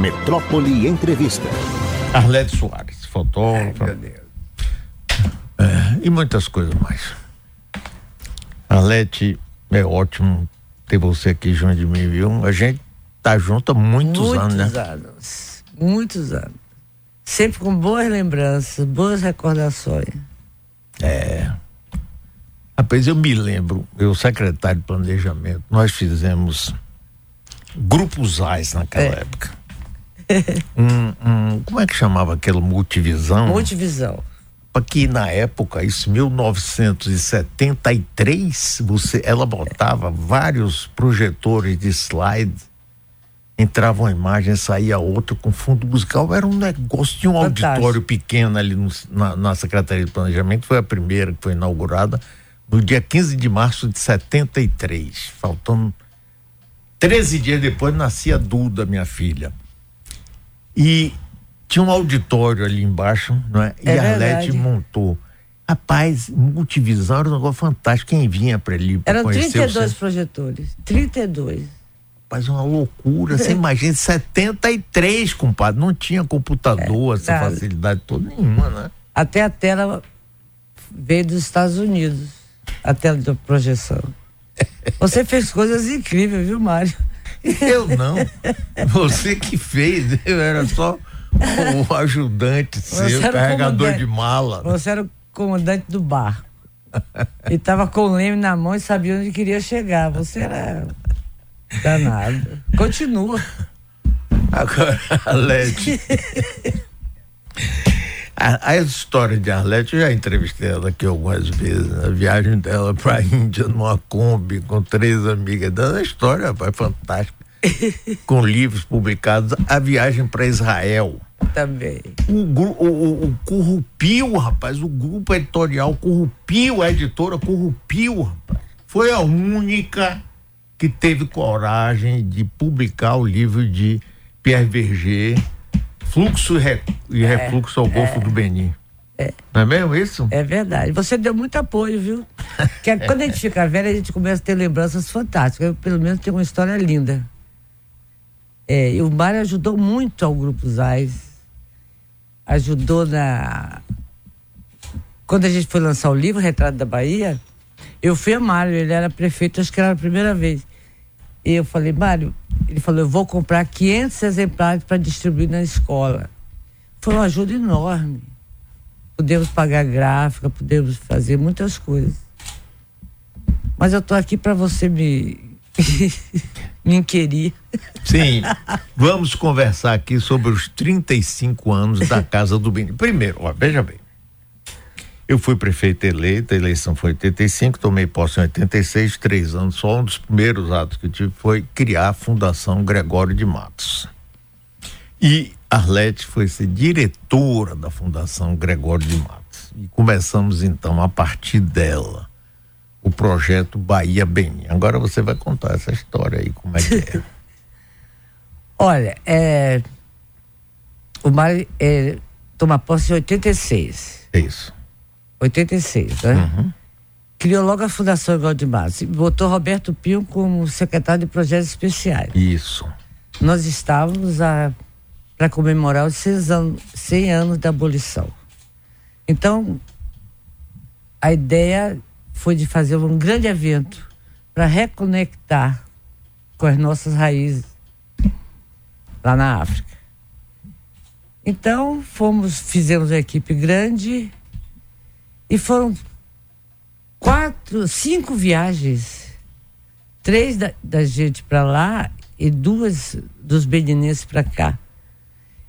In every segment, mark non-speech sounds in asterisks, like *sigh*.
Metrópole Entrevista. Arlete Soares, fotógrafo. É, e muitas coisas mais. Arlete, é ótimo ter você aqui junto de mim, viu? A gente tá junto há muitos, muitos anos, né? Muitos anos. Muitos anos. Sempre com boas lembranças, boas recordações. É. Rapaz, eu me lembro, eu secretário de planejamento, nós fizemos grupos AIS naquela é. época. *laughs* um, um, como é que chamava aquele multivisão? Multivisão. Porque na época, isso 1973, você, ela botava vários projetores de slide, entrava uma imagem, saía outra com fundo musical, era um negócio, tinha um Fantástico. auditório pequeno ali no, na, na Secretaria de Planejamento, foi a primeira que foi inaugurada no dia 15 de março de 73, faltando 13 dias depois nascia Duda, minha filha. E tinha um auditório ali embaixo, não é? é e a Arlete montou. Rapaz, multivisão era um negócio fantástico. Quem vinha para ali Eram 32 projetores. 32. Rapaz, uma loucura. Você *laughs* imagina, 73, compadre. Não tinha computador, é, essa tá. facilidade toda nenhuma, né? Até a tela veio dos Estados Unidos. A tela de projeção. *laughs* Você fez coisas incríveis, viu, Mário? Eu não. Você que fez. Eu era só o ajudante seu, carregador de mala. Você era o comandante do bar. E tava com o leme na mão e sabia onde queria chegar. Você era danado. Continua. Agora, *laughs* Alete. *laughs* A, a, história de Arlete, eu já entrevistei ela aqui algumas vezes, a viagem dela para a *laughs* Índia numa Kombi com três amigas dela, a história rapaz, fantástica. *laughs* com livros publicados, a viagem para Israel. Também. O, o, o, o corrupiu, rapaz, o grupo editorial corrupiu, a editora corrupiu, rapaz. Foi a única que teve coragem de publicar o livro de Pierre Verger fluxo e, re, e é, refluxo ao Golfo é, do Benin. É. Não é mesmo isso? É verdade. Você deu muito apoio, viu? Que *laughs* quando a gente fica velho, a gente começa a ter lembranças fantásticas. Eu, pelo menos, tenho uma história linda. É, e o Mário ajudou muito ao Grupo Zais. Ajudou na. Quando a gente foi lançar o livro Retrato da Bahia, eu fui a Mário, ele era prefeito, acho que era a primeira vez. E eu falei, Mário, ele falou, eu vou comprar 500 exemplares para distribuir na escola. Foi uma ajuda enorme. Podemos pagar gráfica, podemos fazer muitas coisas. Mas eu estou aqui para você me *laughs* me inquirir. Sim, vamos conversar aqui sobre os 35 anos da Casa do Bem. Primeiro, ó, veja bem, eu fui prefeito eleito, a eleição foi em 85, tomei posse em 86, três anos só. Um dos primeiros atos que eu tive foi criar a Fundação Gregório de Matos. E Arlete foi ser diretora da Fundação Gregório de Matos. E começamos então, a partir dela, o projeto Bahia Bem. Agora você vai contar essa história aí, como é que é. *laughs* Olha, é, o Mário é, toma posse em 86. É isso. 86, né? Uhum. Criou logo a Fundação Igual de Matos e botou Roberto Pinho como secretário de projetos especiais. Isso. Nós estávamos para comemorar os 100 anos, 100 anos da abolição. Então, a ideia foi de fazer um grande evento para reconectar com as nossas raízes lá na África. Então, fomos, fizemos uma equipe grande e foram quatro, cinco viagens. Três da, da gente para lá e duas dos beninenses para cá.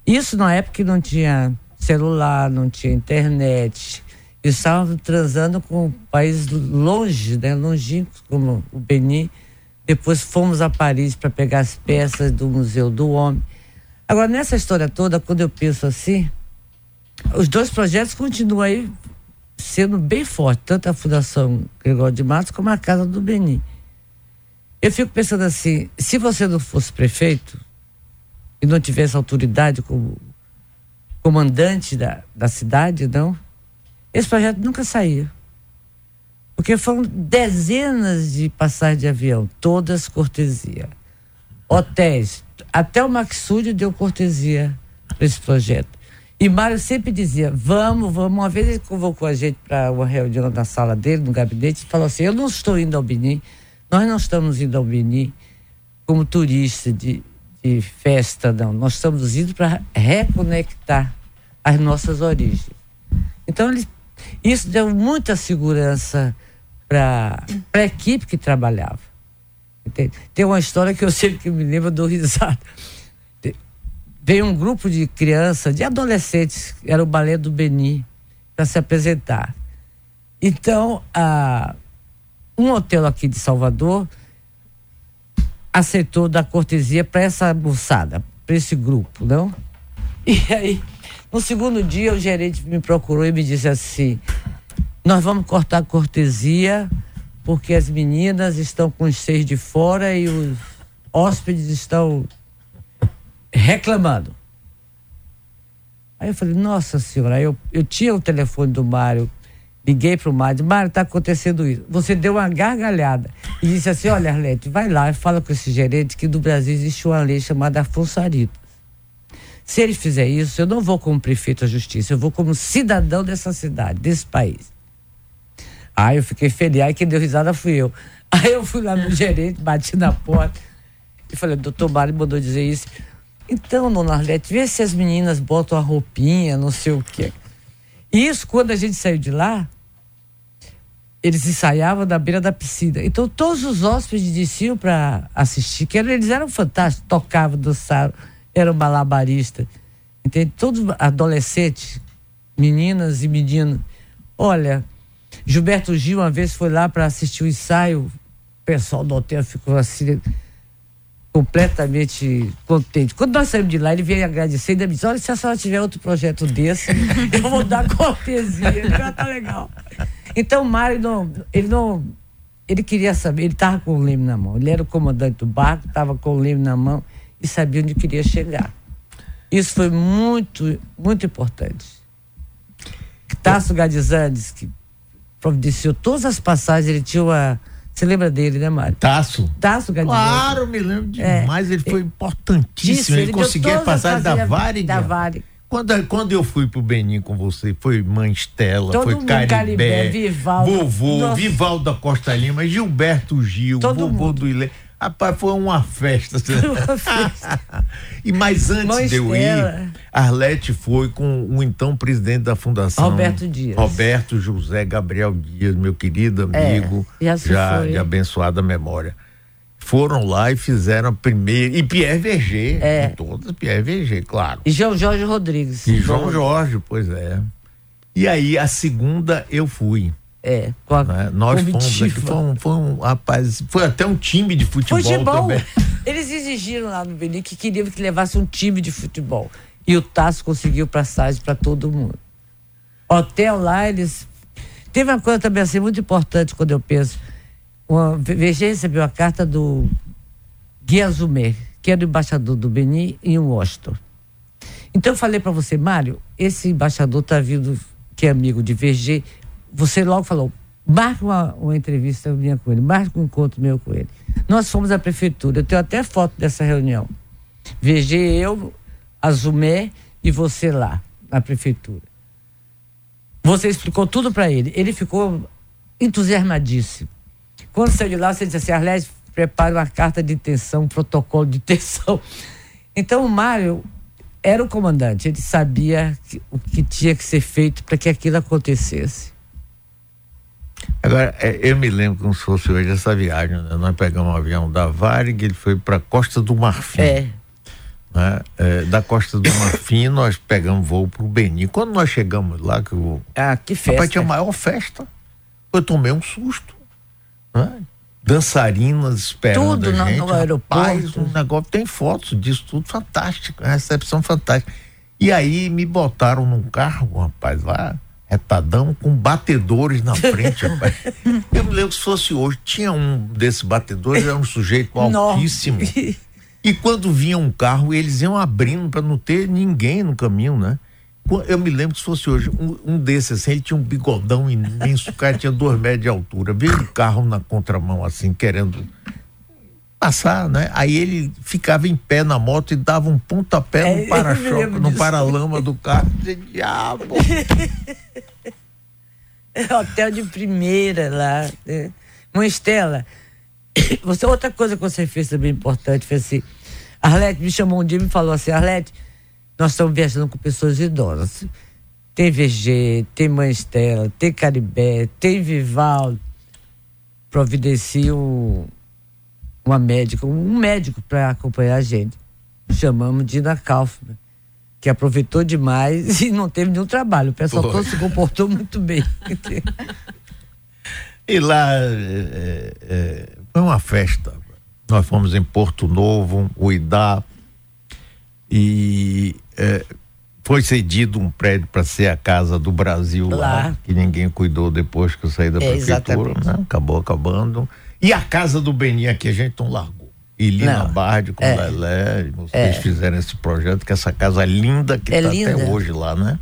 Isso na época que não tinha celular, não tinha internet. Estavam transando com países longe, né, longínquos, como o Benin. Depois fomos a Paris para pegar as peças do Museu do Homem. Agora, nessa história toda, quando eu penso assim, os dois projetos continuam aí sendo bem forte, tanto a Fundação Gregório de Matos como a Casa do Beni. Eu fico pensando assim, se você não fosse prefeito e não tivesse autoridade como comandante da, da cidade, não, esse projeto nunca saía. Porque foram dezenas de passagens de avião, todas cortesia. hotéis. Até o Maxúrio deu cortesia para esse projeto. E Mário sempre dizia: vamos, vamos. Uma vez ele convocou a gente para uma reunião na sala dele, no gabinete, e falou assim: eu não estou indo ao Benin, nós não estamos indo ao Benin como turista de, de festa, não. Nós estamos indo para reconectar as nossas origens. Então, ele, isso deu muita segurança para a equipe que trabalhava. Entende? Tem uma história que eu sempre que me lembro do risado. Veio um grupo de crianças, de adolescentes, era o balé do Beni, para se apresentar. Então, um hotel aqui de Salvador aceitou dar cortesia para essa moçada, para esse grupo, não? E aí, no segundo dia, o gerente me procurou e me disse assim: Nós vamos cortar a cortesia porque as meninas estão com os seis de fora e os hóspedes estão reclamando. Aí eu falei, nossa senhora, eu, eu tinha o telefone do Mário, liguei para o Mário, Mário, está acontecendo isso. Você deu uma gargalhada e disse assim, olha, Arlete, vai lá e fala com esse gerente que no Brasil existe uma lei chamada Afonso Arito. Se ele fizer isso, eu não vou como prefeito da justiça, eu vou como cidadão dessa cidade, desse país. Aí eu fiquei feliz, aí quem deu risada fui eu. Aí eu fui lá no *laughs* gerente, bati na porta e falei, doutor Mário mandou dizer isso. Então, dona Arlete, vê se as meninas botam a roupinha, não sei o quê. Isso, quando a gente saiu de lá, eles ensaiavam na beira da piscina. Então, todos os hóspedes desciam para assistir, que eles eram fantásticos, tocavam, dançaram, eram malabaristas. Entende? Todos adolescentes, meninas e meninos. Olha, Gilberto Gil uma vez foi lá para assistir o ensaio, o pessoal do hotel ficou assim completamente contente. Quando nós saímos de lá, ele veio agradecer e ainda me disse, olha, se a senhora tiver outro projeto desse, *laughs* eu vou dar cortesia. Falou, tá legal. Então o Mário não, ele não, ele queria saber, ele estava com o leme na mão, ele era o comandante do barco, estava com o leme na mão e sabia onde queria chegar. Isso foi muito, muito importante. Tasso Gadizandes, que providenciou todas as passagens, ele tinha uma você lembra dele, né, Mário? Taço. Taço Gadiel. Claro, me lembro demais. É, ele foi importantíssimo. ele, ele conseguia passar da Varig. Da Varig. Quando, quando eu fui pro Benin com você, foi Mãe Estela, Todo foi Caribé, Caribé Vivaldo, vovô, Nossa. Vivaldo da Costa Lima, Gilberto Gil, Todo vovô mundo. do Ilê. Rapaz, foi uma festa. *laughs* Uma festa. *laughs* e mais antes Mãe de eu ir, Arlete foi com o então presidente da fundação. Roberto Dias. Roberto José Gabriel Dias, meu querido é, amigo, é, já, já de abençoada memória. Foram lá e fizeram a primeira. E Pierre Verger. É. Todas Pierre Verger, claro. E João Jorge Rodrigues. E João Jorge, pois é. E aí, a segunda eu fui. É, com a né? Nós fomos aqui, foi um, foi um rapaz, foi até um time de futebol, futebol. também. *laughs* Eles exigiram lá no Benin que queriam que levasse um time de futebol. E o Tasso conseguiu passagem para todo mundo. Hotel lá, eles. Teve uma coisa também assim muito importante quando eu penso. Uma, VG recebeu a carta do Gui Azumé, que era o embaixador do Benin em Washington. Então eu falei para você, Mário, esse embaixador está vindo, que é amigo de VG, você logo falou, marca uma, uma entrevista minha com ele, marca um encontro meu com ele. Nós fomos à prefeitura, eu tenho até foto dessa reunião. VG, eu, Azumé e você lá, na prefeitura. Você explicou tudo para ele. Ele ficou entusiasmadíssimo. Quando saiu de lá, você disse assim, Arlete, prepare uma carta de intenção, um protocolo de intenção. Então o Mário era o comandante, ele sabia que, o que tinha que ser feito para que aquilo acontecesse. Agora, é, eu me lembro como se fosse hoje essa viagem, né? Nós pegamos um avião da Varig, ele foi para Costa do Marfim. É. Né? É, da Costa do Marfim, *laughs* nós pegamos voo para o Benin. Quando nós chegamos lá, que eu. Ah, que festa. Rapaz, tinha a maior festa. Eu tomei um susto. Né? Dançarinas esperando tudo a gente. no, no aeroporto. um negócio, tem fotos disso tudo fantástico, recepção fantástica. E aí me botaram num carro, rapaz, lá retadão com batedores na frente, *laughs* rapaz. Eu me lembro que se fosse hoje, tinha um desses batedores, era um sujeito *laughs* altíssimo. E quando vinha um carro, eles iam abrindo para não ter ninguém no caminho, né? Eu me lembro que se fosse hoje, um, um desses assim, ele tinha um bigodão imenso, o cara tinha dois metros de altura, veio um carro na contramão assim, querendo passar, né? Aí ele ficava em pé na moto e dava um pontapé é, no para-choque, no para-lama do carro. Dizia, *laughs* diabo! Hotel de primeira lá. Né? Uma Estela, *coughs* você, outra coisa que você fez também importante foi assim. Arlete me chamou um dia e me falou assim: Arlete, nós estamos viajando com pessoas idosas. Tem VG, tem Mãe Estela, tem Caribé, tem Vival. Providencia um, uma médica, um médico para acompanhar a gente. Chamamos Dina Kaufmann, que aproveitou demais *laughs* e não teve nenhum trabalho. O pessoal todo se comportou muito bem. e lá é, é, foi uma festa. Nós fomos em Porto Novo, Uidá, e é, foi cedido um prédio para ser a casa do Brasil lá. lá, que ninguém cuidou depois que eu saí da é, prefeitura. Né? Acabou acabando. E a casa do Beni aqui a gente não largou. E Lina Bardi com é. Lelé, vocês é. fizeram esse projeto, que essa casa linda que está é até hoje lá, né?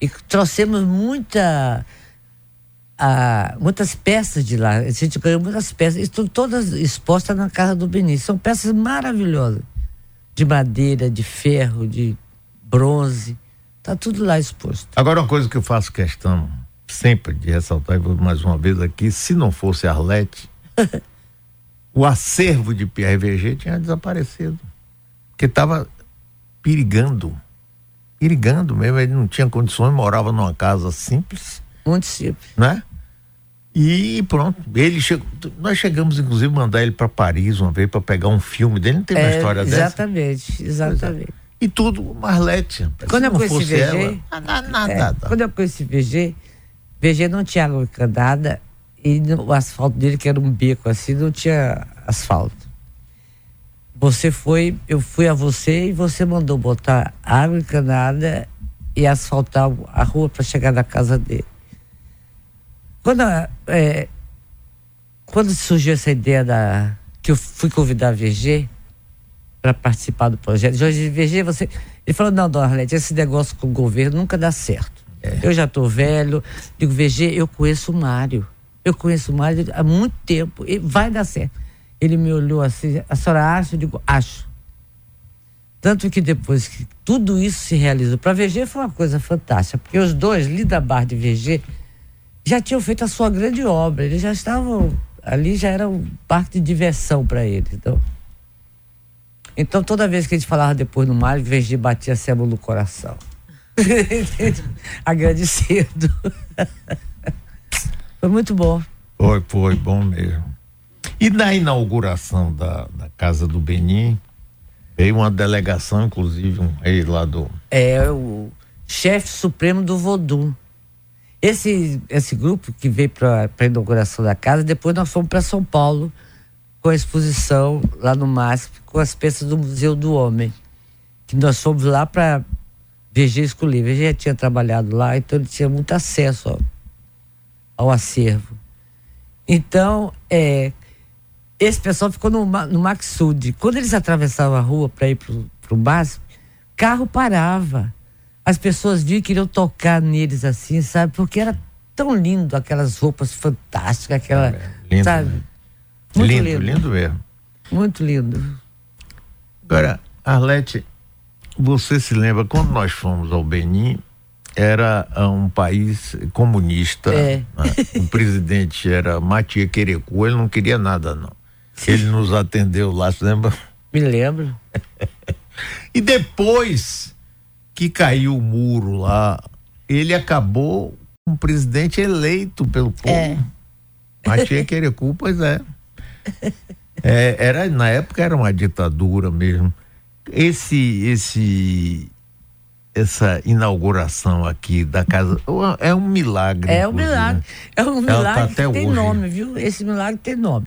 E trouxemos muita. Muitas peças de lá. A gente ganhou muitas peças. Estão todas expostas na casa do Beni. São peças maravilhosas. De madeira, de ferro, de bronze. Está tudo lá exposto. Agora, uma coisa que eu faço questão sempre de ressaltar, e vou mais uma vez aqui: se não fosse Arlete, *laughs* o acervo de PRVG tinha desaparecido. Porque estava perigando. Perigando mesmo. Ele não tinha condições, morava numa casa simples. Muito simples. Né? E pronto, ele chegou, nós chegamos inclusive a mandar ele para Paris uma vez para pegar um filme dele, não tem uma é, história exatamente, dessa? Exatamente, exatamente. E tudo Marlete. Quando eu conheci VG, ela, nada, nada, é, nada. Quando eu conheci VG, VG não tinha água e o asfalto dele, que era um beco assim, não tinha asfalto. Você foi, eu fui a você e você mandou botar água encanada e asfaltar a rua para chegar na casa dele. Quando, é, quando surgiu essa ideia da que eu fui convidar a VG para participar do projeto, Jorge VG, você, ele falou não, dona Arlete, esse negócio com o governo nunca dá certo. É. Eu já estou velho, digo VG, eu conheço o Mário. Eu conheço o Mário há muito tempo, e vai dar certo. Ele me olhou assim, a senhora acha? Eu digo, acho. Tanto que depois que tudo isso se realizou, para VG foi uma coisa fantástica, porque os dois, Lida Bar de VG, já tinham feito a sua grande obra, eles já estavam, ali já era um parque de diversão para eles. Então, então toda vez que a gente falava depois no Mário, VG batia a no coração. *laughs* Agradecendo. *laughs* Foi muito bom. Foi, foi bom mesmo. E na inauguração da, da Casa do Benin, veio uma delegação, inclusive, um rei lá do. É, o chefe supremo do Vodum. Esse, esse grupo que veio para a inauguração da casa, depois nós fomos para São Paulo com a exposição lá no MASP, com as peças do Museu do Homem. Que nós fomos lá para VG escolher. VG já tinha trabalhado lá, então ele tinha muito acesso ó, ao acervo. Então, é, esse pessoal ficou no, no Maxud. Quando eles atravessavam a rua para ir para o MASP, carro parava. As pessoas viam que queriam tocar neles assim, sabe? Porque era tão lindo, aquelas roupas fantásticas, aquela. É, lindo, sabe? Né? Muito lindo, lindo, lindo mesmo. Muito lindo. Agora, Arlete, você se lembra quando nós fomos ao Benin? Era ah, um país comunista. É. Né? O presidente era Matia Querecu, ele não queria nada, não. Ele nos atendeu lá, você lembra? Me lembro. e depois que caiu o muro lá, ele acabou um presidente eleito pelo povo. É. Matia Querecu, pois é. é. Era, na época era uma ditadura mesmo. Esse, esse essa inauguração aqui da casa é um milagre. É um milagre. É um tá milagre tá que tem hoje. nome, viu? Esse milagre tem nome.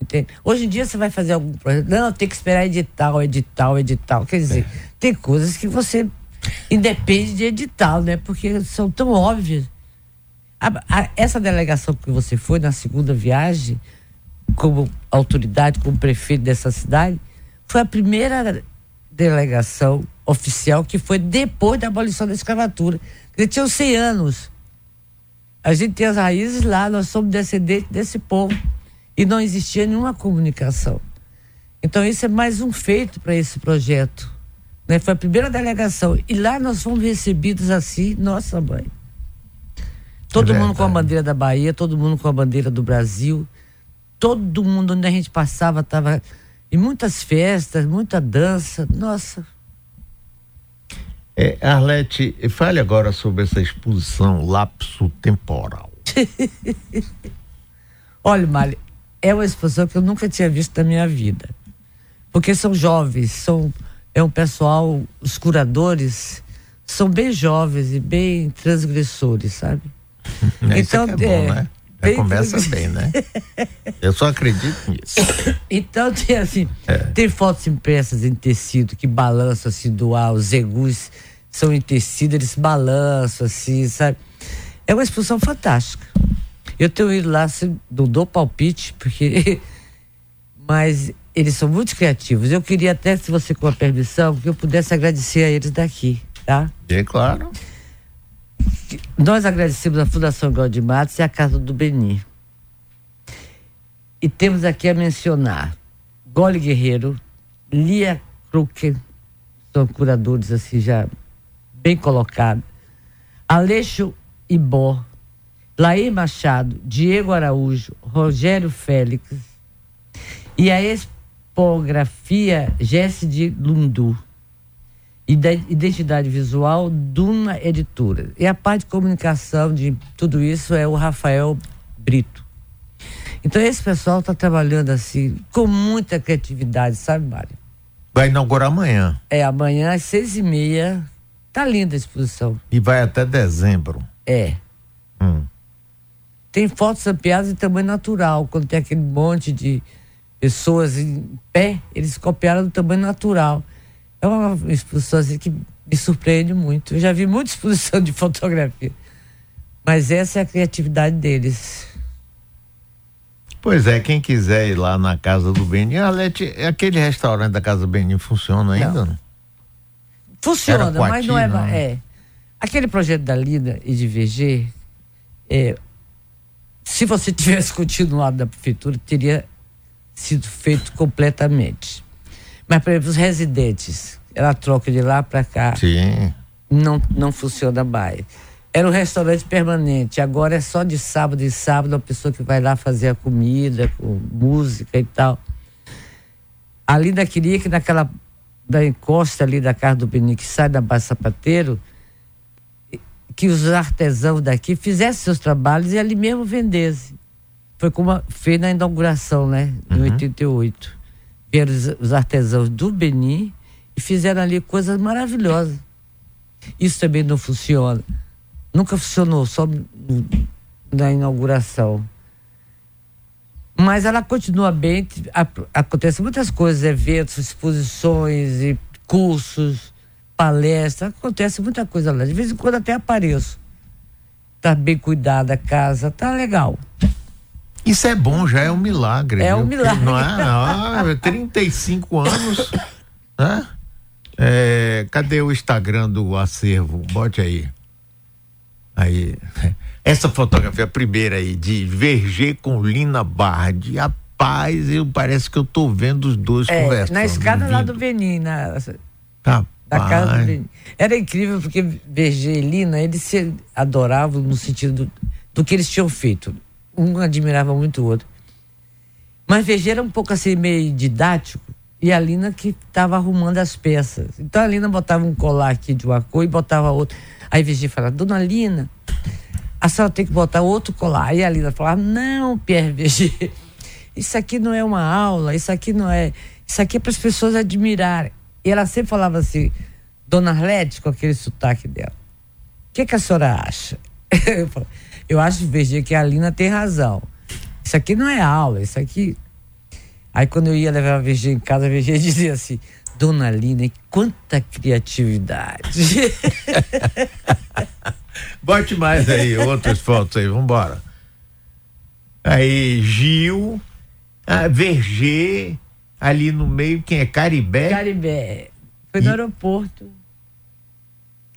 Entende? Hoje em dia você vai fazer algum projeto. Não, tem que esperar edital, edital, edital. Quer dizer, é. tem coisas que você independe de edital, né? Porque são tão óbvias. A, a, essa delegação que você foi na segunda viagem, como autoridade, como prefeito dessa cidade, foi a primeira delegação oficial que foi depois da abolição da escravatura. Ele tinha 100 anos. A gente tem as raízes lá, nós somos descendentes desse povo. E não existia nenhuma comunicação. Então, isso é mais um feito para esse projeto. Né? Foi a primeira delegação. E lá nós fomos recebidos assim, nossa mãe. Todo é mundo com a bandeira da Bahia, todo mundo com a bandeira do Brasil. Todo mundo onde a gente passava estava em muitas festas, muita dança. Nossa. É, Arlete, fale agora sobre essa exposição lapso temporal. *laughs* Olha, Mali, é uma exposição que eu nunca tinha visto na minha vida. Porque são jovens, são é um pessoal, os curadores são bem jovens e bem transgressores, sabe? *laughs* então, é, bom, é né? Já começa bem, né? *laughs* Eu só acredito nisso. Então tem assim, é. tem fotos impressas em tecido que balançam assim do ar, os egus são em tecido, eles balançam assim, sabe? É uma exposição fantástica. Eu tenho ido lá, assim, não dou palpite, porque. *laughs* Mas eles são muito criativos. Eu queria até, se você com a permissão, que eu pudesse agradecer a eles daqui, tá? É claro. Nós agradecemos a Fundação Gaudi Matos e a Casa do Beni. E temos aqui a mencionar Gole Guerreiro, Lia Kruker, são curadores assim já bem colocados, Aleixo Ibó, Laí Machado, Diego Araújo, Rogério Félix e a expografia Jesse de Lundu identidade visual, Duna Editora. E a parte de comunicação de tudo isso é o Rafael Brito. Então esse pessoal está trabalhando assim, com muita criatividade, sabe, Mário? Vai inaugurar amanhã. É, amanhã às seis e meia. Tá linda a exposição. E vai até dezembro. É. Hum. Tem fotos ampliadas em tamanho natural, quando tem aquele monte de pessoas em pé, eles copiaram do tamanho natural. É uma exposição assim, que me surpreende muito. Eu já vi muita exposição de *laughs* fotografia. Mas essa é a criatividade deles. Pois é, quem quiser ir lá na Casa do Benin, Alete, aquele restaurante da Casa do Benin funciona ainda? Não. Funciona, mas não é, não. é. Aquele projeto da Lida e de VG, é, se você *laughs* tivesse continuado na prefeitura, teria sido feito completamente. Mas, por exemplo, os residentes, ela troca de lá para cá. Sim. Não, não funciona mais. Era um restaurante permanente, agora é só de sábado e sábado a pessoa que vai lá fazer a comida, com música e tal. A Linda queria que naquela da encosta ali da casa do Beni, que sai da Baixa Sapateiro, que os artesãos daqui fizessem seus trabalhos e ali mesmo vendessem. Foi como fez na inauguração, né? Em uhum. 88 vieram os, os artesãos do Beni e fizeram ali coisas maravilhosas. Isso também não funciona. Nunca funcionou, só na inauguração. Mas ela continua bem, acontecem muitas coisas, eventos, exposições e cursos, palestras, acontece muita coisa lá. De vez em quando até apareço. Tá bem cuidada a casa, tá legal. Isso é bom, já é um milagre. É viu? um milagre. Não é? Ah, 35 anos. Né? É, cadê o Instagram do acervo? Bote aí. Aí. Essa fotografia, a primeira aí, de Verger com Lina Bard. Rapaz, eu, parece que eu tô vendo os dois é, conversando. Na escada lá do Benin, na, da casa do Benin. Era incrível porque Verger e Lina, eles se adoravam no sentido do, do que eles tinham feito um admirava muito o outro. Mas VG era um pouco assim, meio didático, e a Lina que estava arrumando as peças. Então a Lina botava um colar aqui de uma cor e botava outro. Aí VG falava, dona Lina, a senhora tem que botar outro colar. Aí a Lina falava, não, Pierre VG, isso aqui não é uma aula, isso aqui não é. Isso aqui é para as pessoas admirarem. E ela sempre falava assim, dona Arlete, com aquele sotaque dela, o que, que a senhora acha? *laughs* Eu falava, eu acho, VG, que a Lina tem razão. Isso aqui não é aula, isso aqui. Aí quando eu ia levar a VG em casa, a VG *laughs* dizia assim: Dona Lina, quanta criatividade. *laughs* Bote mais aí, outras fotos aí, vambora. Aí, Gil, a Verger, ali no meio, quem é? Caribé? Caribé. Foi no e... aeroporto.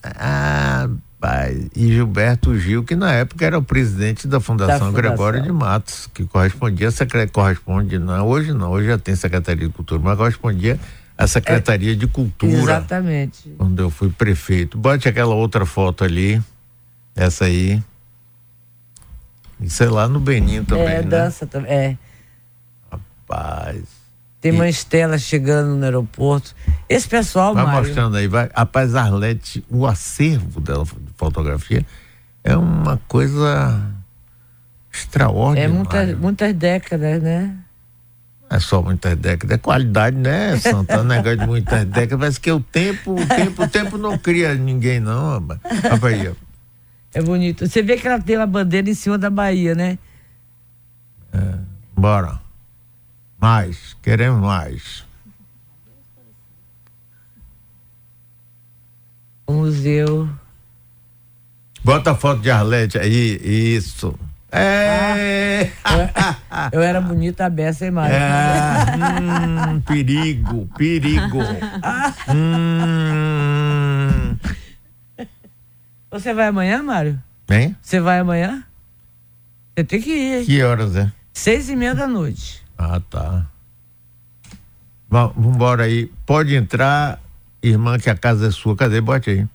Ah, Rapaz, e Gilberto Gil, que na época era o presidente da Fundação, da Fundação. Gregório de Matos, que correspondia a secretaria, corresponde, não, hoje não, hoje já tem Secretaria de Cultura, mas correspondia à Secretaria é, de Cultura. Exatamente. Quando eu fui prefeito. Bote aquela outra foto ali, essa aí. Isso é lá no Benin também, é, né? dança também, é. Rapaz. Tem uma estela chegando no aeroporto. Esse pessoal, Vai Mário, mostrando aí, vai. Rapaz, Arlete, o acervo dela de fotografia é uma coisa extraordinária. É muitas, muitas décadas, né? É só muitas décadas, é qualidade, né, Santana? Negócio de muitas décadas, parece que o tempo, o tempo, o tempo não cria ninguém, não, rapaz. É bonito. Você vê que ela tem uma bandeira em cima da Bahia, né? É, bora. Mais, queremos mais. O museu. Bota a foto de Arlete aí, isso. É. Ah, eu, eu, era bonita a beça, hein, Mário? É, hum, perigo, perigo. hum. Você vai amanhã, Mário? Hein? Você vai amanhã? Você tem que ir. Que horas é? Seis e meia da noite. Ah, tá. Vamos embora aí. Pode entrar, irmã, que a casa é sua. Cadê? Bote aí.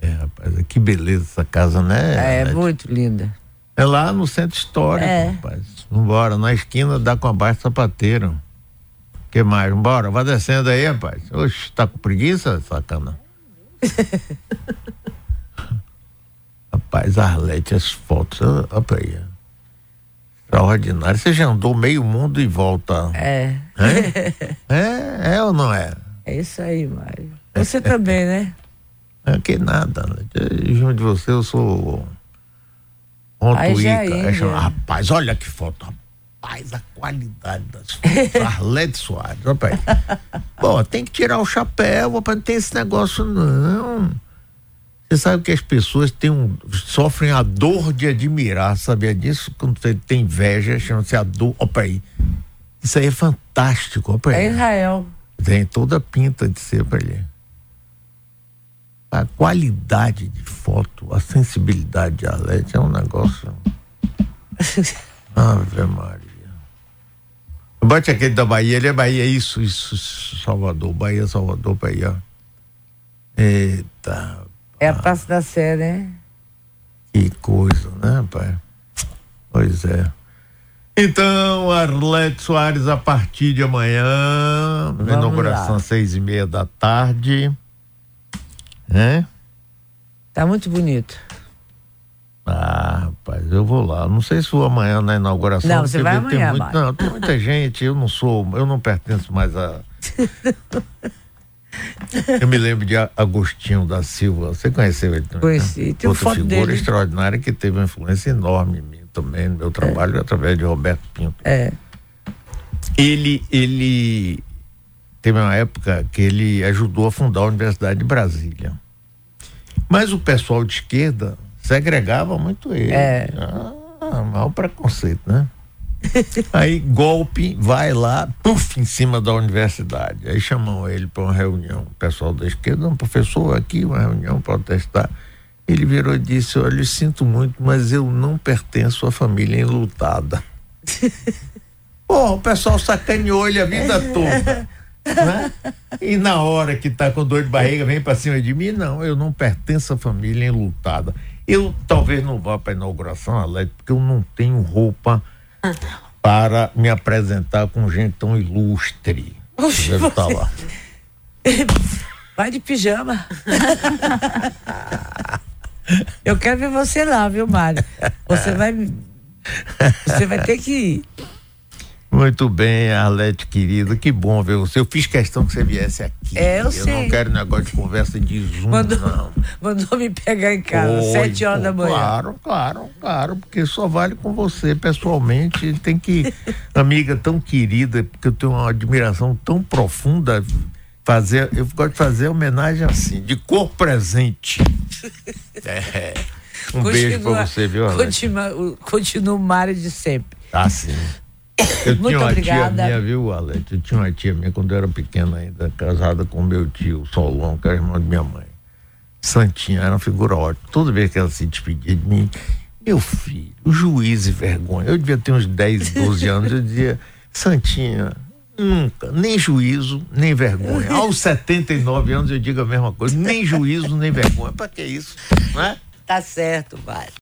É, rapaz, que beleza essa casa, né? É, é muito linda. É lá no centro histórico, é. rapaz. Vambora, na esquina da com a Baixo Sapateiro. que mais? Vambora, vai descendo aí, rapaz. Oxe, tá com preguiça, sacana? *laughs* rapaz, Arlete, as fotos, olha aí. Extraordinário. Você já andou meio mundo e volta. É. É? *laughs* é, é ou não é? É isso aí, Mário. Você também, né? É que nada. Né? Junto de você, eu sou. Ontuíca. Rapaz, olha que foto. Rapaz, a qualidade das fotos. *laughs* Arlete Soares. Rapaz. Bom, tem que tirar o chapéu, rapaz, não tem esse negócio, não. Você sabe que as pessoas têm um, sofrem a dor de admirar, sabia disso? Quando você tem inveja, chama-se a dor. Opa aí. Isso aí é fantástico. Opa aí. É Israel. Tem toda a pinta de ser para ele. A qualidade de foto, a sensibilidade de Arlete é um negócio. *laughs* Ave Maria. Bote aquele da Bahia, ele é Bahia, isso, isso, Salvador, Bahia, Salvador, Bahia. Eita, é a Praça da Sé, né? Que coisa, né, pai? Pois é. Então, Arlete Soares, a partir de amanhã, Vamos inauguração às seis e meia da tarde. Né? Tá muito bonito. Ah, rapaz, eu vou lá. Não sei se vou amanhã na inauguração. Não, você vai amanhã, muito, Não, tem muita gente, eu não sou, eu não pertenço mais a *laughs* Eu me lembro de Agostinho da Silva. Você conheceu ele também? Conheci. Né? Outra foto figura dele. extraordinária que teve uma influência enorme em mim também, no meu trabalho, é. através de Roberto Pinto. É. Ele, ele teve uma época que ele ajudou a fundar a Universidade de Brasília. Mas o pessoal de esquerda segregava muito ele. É. Ah, mal preconceito, né? Aí, golpe, vai lá, puf, em cima da universidade. Aí chamam ele para uma reunião. O pessoal da esquerda, um professor aqui, uma reunião protestar. Ele virou e disse: Olha, eu sinto muito, mas eu não pertenço à família enlutada. *laughs* Pô, o pessoal sacaneou ele a vida toda. Né? E na hora que tá com dor de barriga, vem para cima de mim, não, eu não pertenço à família enlutada. Eu talvez não vá para inauguração, Alex, porque eu não tenho roupa para me apresentar com gente tão ilustre. Oxe, Deve estar tá lá. *laughs* Vai de pijama. *laughs* Eu quero ver você lá, viu, Mário? Você vai. Você vai ter que ir. Muito bem, Arlete querido, que bom ver você. Eu fiz questão que você viesse aqui. É, eu, eu sei. não quero negócio de conversa de Zoom, mandou, não. *laughs* Mandou me pegar em casa, Oi, sete horas pô, da manhã. Claro, claro, claro, porque só vale com você pessoalmente. Tem que, *laughs* amiga tão querida, porque eu tenho uma admiração tão profunda, fazer, eu gosto de fazer homenagem assim, de cor presente. *laughs* É. Um continua, beijo pra você, viu, Arlete? Continua, continua o Mário de sempre. Ah, sim. Eu Muito tinha uma obrigada. tia minha, viu, Alete? Eu tinha uma tia minha quando eu era pequena ainda, casada com meu tio, Solon, que era irmão de minha mãe. Santinha era uma figura ótima. Toda vez que ela se despedia de mim, meu filho, juiz e vergonha. Eu devia ter uns 10, 12 anos, eu dizia, Santinha, nunca, nem juízo, nem vergonha. Aos 79 anos eu digo a mesma coisa, nem juízo, nem vergonha. Para que isso? Não é? Tá certo, vai.